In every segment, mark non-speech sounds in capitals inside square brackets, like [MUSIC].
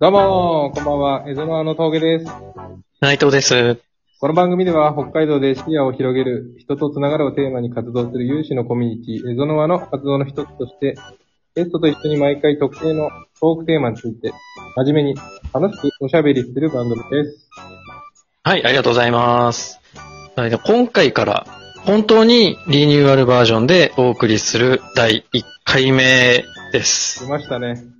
どうも、こんばんは。江戸のあの峠です。内藤です。この番組では北海道で視野を広げる人とつながるをテーマに活動する有志のコミュニティ、江戸の輪の活動の一つとして、ゲストと一緒に毎回特定のトークテーマについて、真面目に楽しくおしゃべりする番組です。はい、ありがとうございます。今回から本当にリニューアルバージョンでお送りする第1回目です。来ましたね。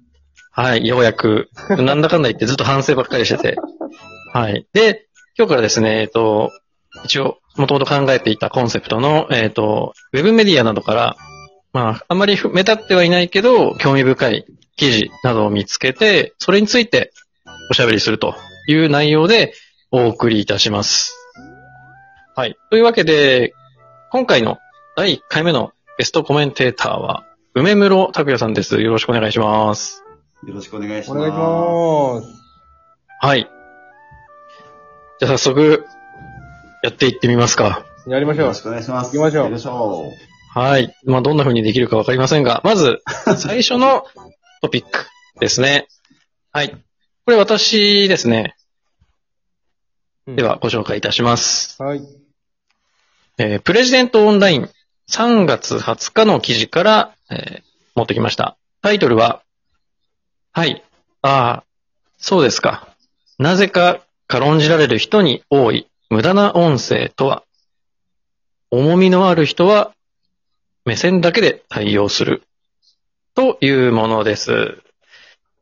はい、ようやく、なんだかんだ言ってずっと反省ばっかりしてて。はい。で、今日からですね、えっと、一応、もともと考えていたコンセプトの、えっと、ウェブメディアなどから、まあ、あんまり目立ってはいないけど、興味深い記事などを見つけて、それについておしゃべりするという内容でお送りいたします。はい。というわけで、今回の第1回目のゲストコメンテーターは、梅室拓也さんです。よろしくお願いします。よろしくお願いしおます。願いします。はい。じゃあ早速、やっていってみますか。やりましょうよろし。くお願いします。行きましょう行きましょはい。まあ、どんな風にできるかわかりませんが、まず、[LAUGHS] 最初のトピックですね。はい。これ私ですね。うんでは、ご紹介いたします。はい。えープレジデントオンライン3月20日の記事から、えー持ってきました。タイトルは、はい。ああ、そうですか。なぜか軽んじられる人に多い無駄な音声とは、重みのある人は目線だけで対応するというものです。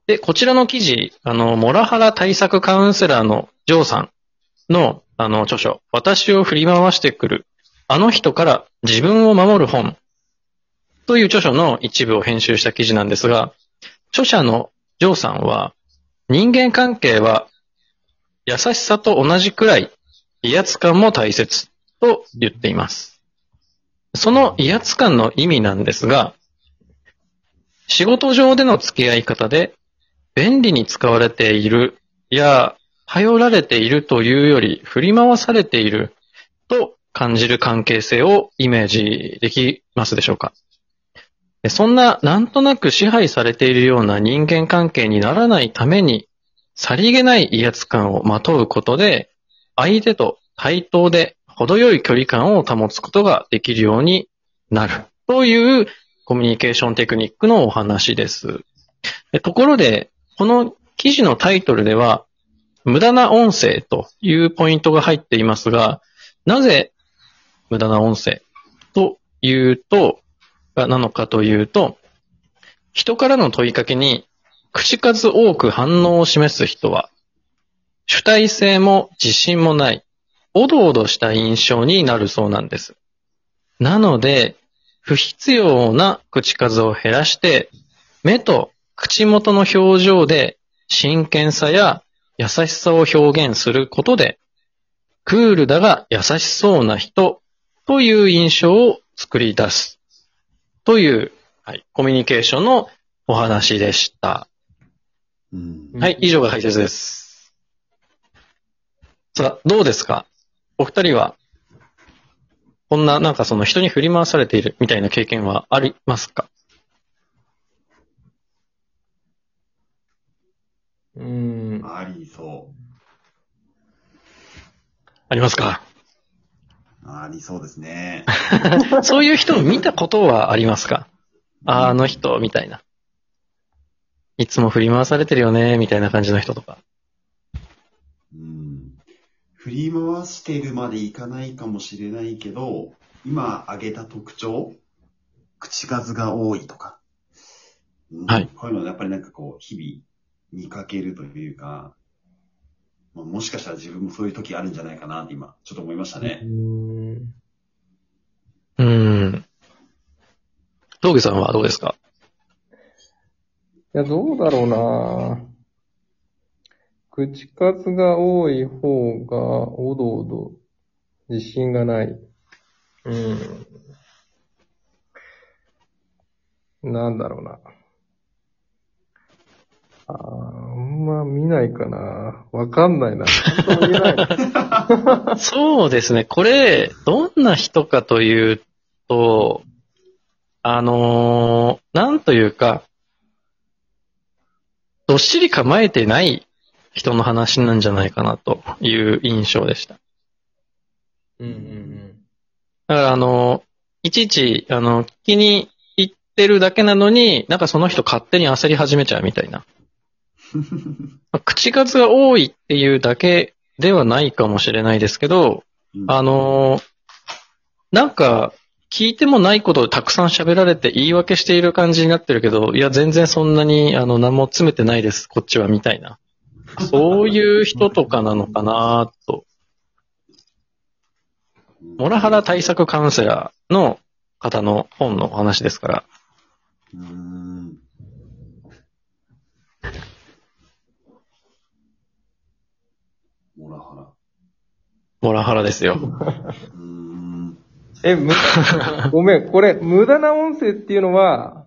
で、こちらの記事、あの、モラハラ対策カウンセラーのジョーさんの、あの、著書、私を振り回してくるあの人から自分を守る本という著書の一部を編集した記事なんですが、著者のジョーさんは、人間関係は優しさと同じくらい威圧感も大切と言っています。その威圧感の意味なんですが、仕事上での付き合い方で便利に使われているや頼られているというより振り回されていると感じる関係性をイメージできますでしょうか？そんななんとなく支配されているような人間関係にならないために、さりげない威圧感をまとうことで、相手と対等で程よい距離感を保つことができるようになるというコミュニケーションテクニックのお話です。ところで、この記事のタイトルでは、無駄な音声というポイントが入っていますが、なぜ無駄な音声というと、なのかというと、人からの問いかけに口数多く反応を示す人は、主体性も自信もない、おどおどした印象になるそうなんです。なので、不必要な口数を減らして、目と口元の表情で真剣さや優しさを表現することで、クールだが優しそうな人という印象を作り出す。という、はい、コミュニケーションのお話でした。う。うん。はい、以上が解説です。さあ、どうですか？お二人は、こんな、なんかその人に振り回されているみたいな経験はありますか？うん。ありそありますか？う。ありそうですね。[LAUGHS] そういう人を見たことはありますか？ああの人、みたいな。いつも振り回されてるよね、みたいな感じの人とか。うん。振り回してるまでいかないかもしれないけど、今挙げた特徴、口数が多いとか。うんはい。こういうのやっぱりなんかこう、日々見かけるというか、まあ、もしかしたら自分もそういう時あるんじゃないかなって今、ちょっと思いましたね。うんうーん。峠さんはどうですか？いや、どうだろうな口数が多い方が、おどおど、自信がない。うん。なんだろうな。あんま見ないかな。わかんないな。[LAUGHS] そうですね。これ、どんな人かというと、あのーなんというか、どっしり構えてない人の話なんじゃないかなという印象でした。うんうんだからあの、いちいち、あの、聞きに行ってるだけなのに、なんかその人勝手に焦り始めちゃうみたいな。まあ口数が多いっていうだけではないかもしれないですけど、あのーなんか、聞いてもないことをたくさん喋られて言い訳している感じになってるけど、いや、全然そんなに、あの、何も詰めてないです、こっちは、みたいな。そういう人とかなのかなと。モラハラ対策カウンセラーの方の本のお話ですから。うーん。ラハモラハラですよ。ラ。うーん。え、無駄、[LAUGHS] ごめん、これ、無駄な音声っていうのは、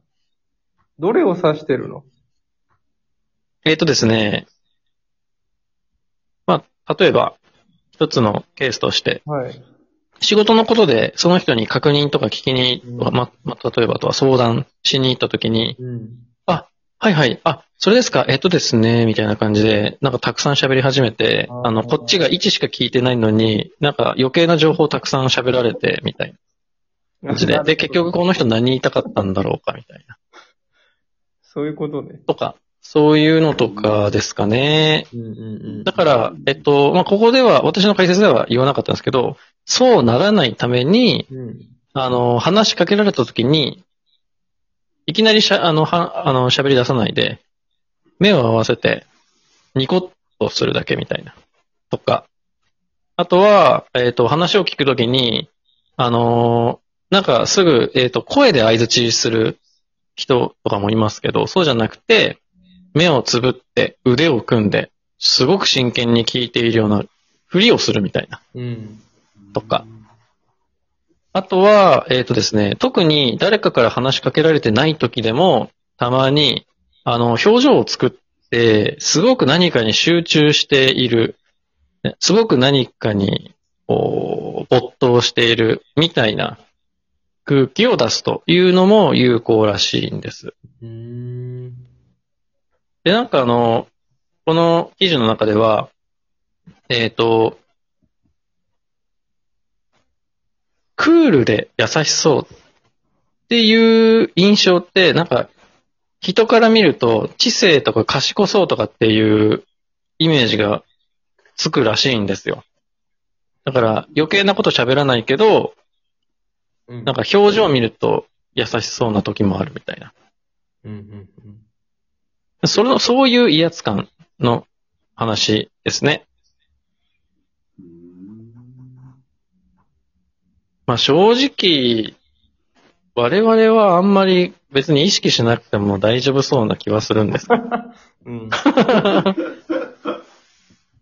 どれを指してるの？えっ、とですね。まあ、例えば、一つのケースとして、はい。仕事のことでその人に確認とか聞きに、うんま、ま、例えばあとは相談しに行った時に、うん。はいはい、あ、それですか、えっとですね、みたいな感じで、なんかたくさん喋り始めてあ、の、こっちが1しか聞いてないのに、なんか余計な情報たくさん喋られて、みたいな感じで。で、結局この人何言いたかったんだろうか、みたいな。そういうことね。とか、そういうのとかですかね。うんうんうんだから、えっと、まあ、ここでは、私の解説では言わなかったんですけど、そうならないために、うん。あの、話しかけられた時に、いきなりしゃ、あの、は、あの、喋り出さないで、目を合わせて、ニコッとするだけみたいな。とか。あとは、えっ、と、話を聞くときに、あのーなんかすぐ、えっ、と、声で合図しする人とかもいますけど、そうじゃなくて、目をつぶって腕を組んで、すごく真剣に聞いているようなふりをするみたいな。うん。とか。あとは、えっ、とですね、特に誰かから話しかけられてない時でも、たまに、あの、表情を作って、すごく何かに集中している、ねすごく何かに、こう、没頭している、みたいな空気を出すというのも有効らしいんです。で、なんかあの、この記事の中では、えっ、と、クールで優しそうっていう印象って、なんか、人から見ると知性とか賢そうとかっていうイメージがつくらしいんですよ。だから余計なこと喋らないけど、うんなんか表情を見ると優しそうな時もあるみたいな。うんうんその、そういう威圧感の話ですね。うーんまあ正直、我々はあんまり別に意識しなくても大丈夫そうな気はするんです。[LAUGHS] うん。うん。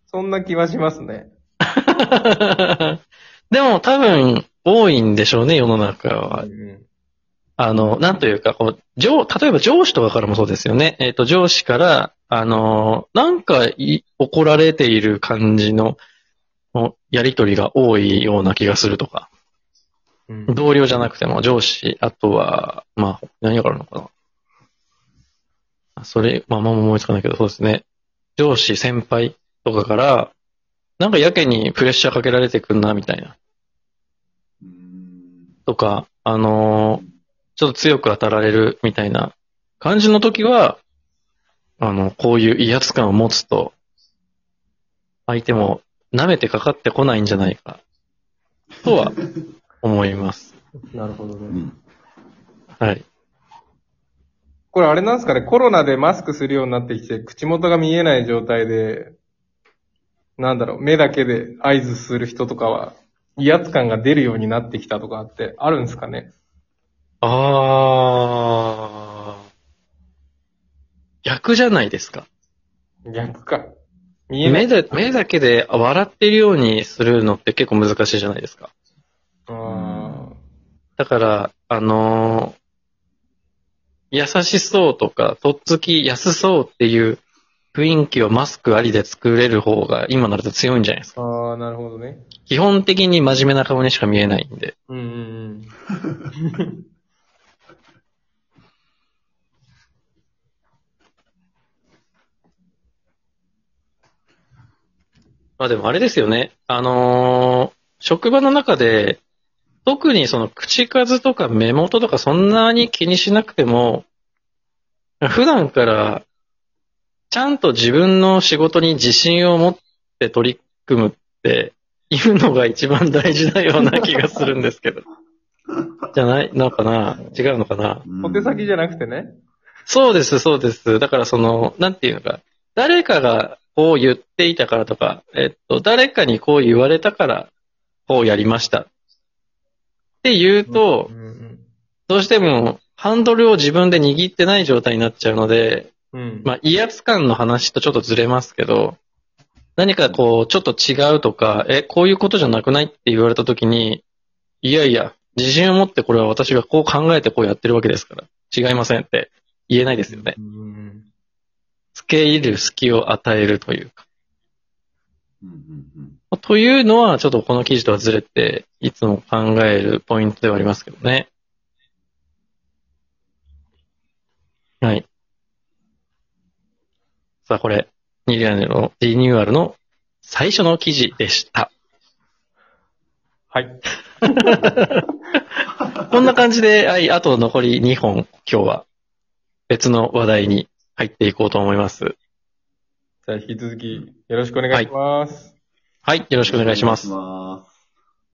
そんな気はしますね。[LAUGHS] でも多分多いんでしょうね、世の中は。うんあの、なんというか、こう、上、例えば上司とかからもそうですよね。えっ、と、上司から、あの、なんかい怒られている感じの、のやりとりが多いような気がするとか。うん。同僚じゃなくても上司、あとは、まあ、何があるのかな。それ、まあ、まあ思いつかないけど、そうですね。上司、先輩とかから、なんかやけにプレッシャーかけられてくんな、みたいな。とか、あのーちょっと強く当たられるみたいな感じの時は、あの、こういう威圧感を持つと、相手も舐めてかかってこないんじゃないか、とは思います。なるほどね。うんはい。これあれなんですかね、コロナでマスクするようになってきて、口元が見えない状態で、なんだろう、目だけで合図する人とかは、威圧感が出るようになってきたとかってあるんですかね？あー。逆じゃないですか？逆か。見えない。目で、目だけで笑ってるようにするのって結構難しいじゃないですか。だから、あのー、優しそうとか、とっつきやすそうっていう雰囲気をマスクありで作れる方が今なると強いんじゃないですか。ああ、なるほどね。基本的に真面目な顔にしか見えないんで。うんうんうん。[LAUGHS] まあでもあれですよね。あのー、職場の中で特にその口数とか目元とかそんなに気にしなくても、普段から、ちゃんと自分の仕事に自信を持って取り組むって、いうのが一番大事なような気がするんですけど。[LAUGHS] じゃないのかな？違うのかな？小手先じゃなくてね。そうです、そうです。だからその、なんていうのか、誰かがこう言っていたからとか、えっと、誰かにこう言われたから、こうやりました。って言うとう、んどうしてもハンドルを自分で握ってない状態になっちゃうので、うん。うん。まあ、威圧感の話とちょっとずれますけど、何かこう、ちょっと違うとか、え、こういうことじゃなくないって言われたときに、いやいや、自信を持ってこれは私がこう考えてこうやってるわけですから、違いませんって言えないですよね。うん付け入る隙を与えるというか。うんうんうんというのは、ちょっとこの記事とはずれて、いつも考えるポイントではありますけどね。はい。さあ、これ、リニューアルの、リニューアルの最初の記事でした。はい。[LAUGHS] [LAUGHS] こんな感じで、はい、あと残り2本、今日は別の話題に入っていこうと思います。じゃあ引き続きよろしくお願いします。はい、はいよろしく。お願いします。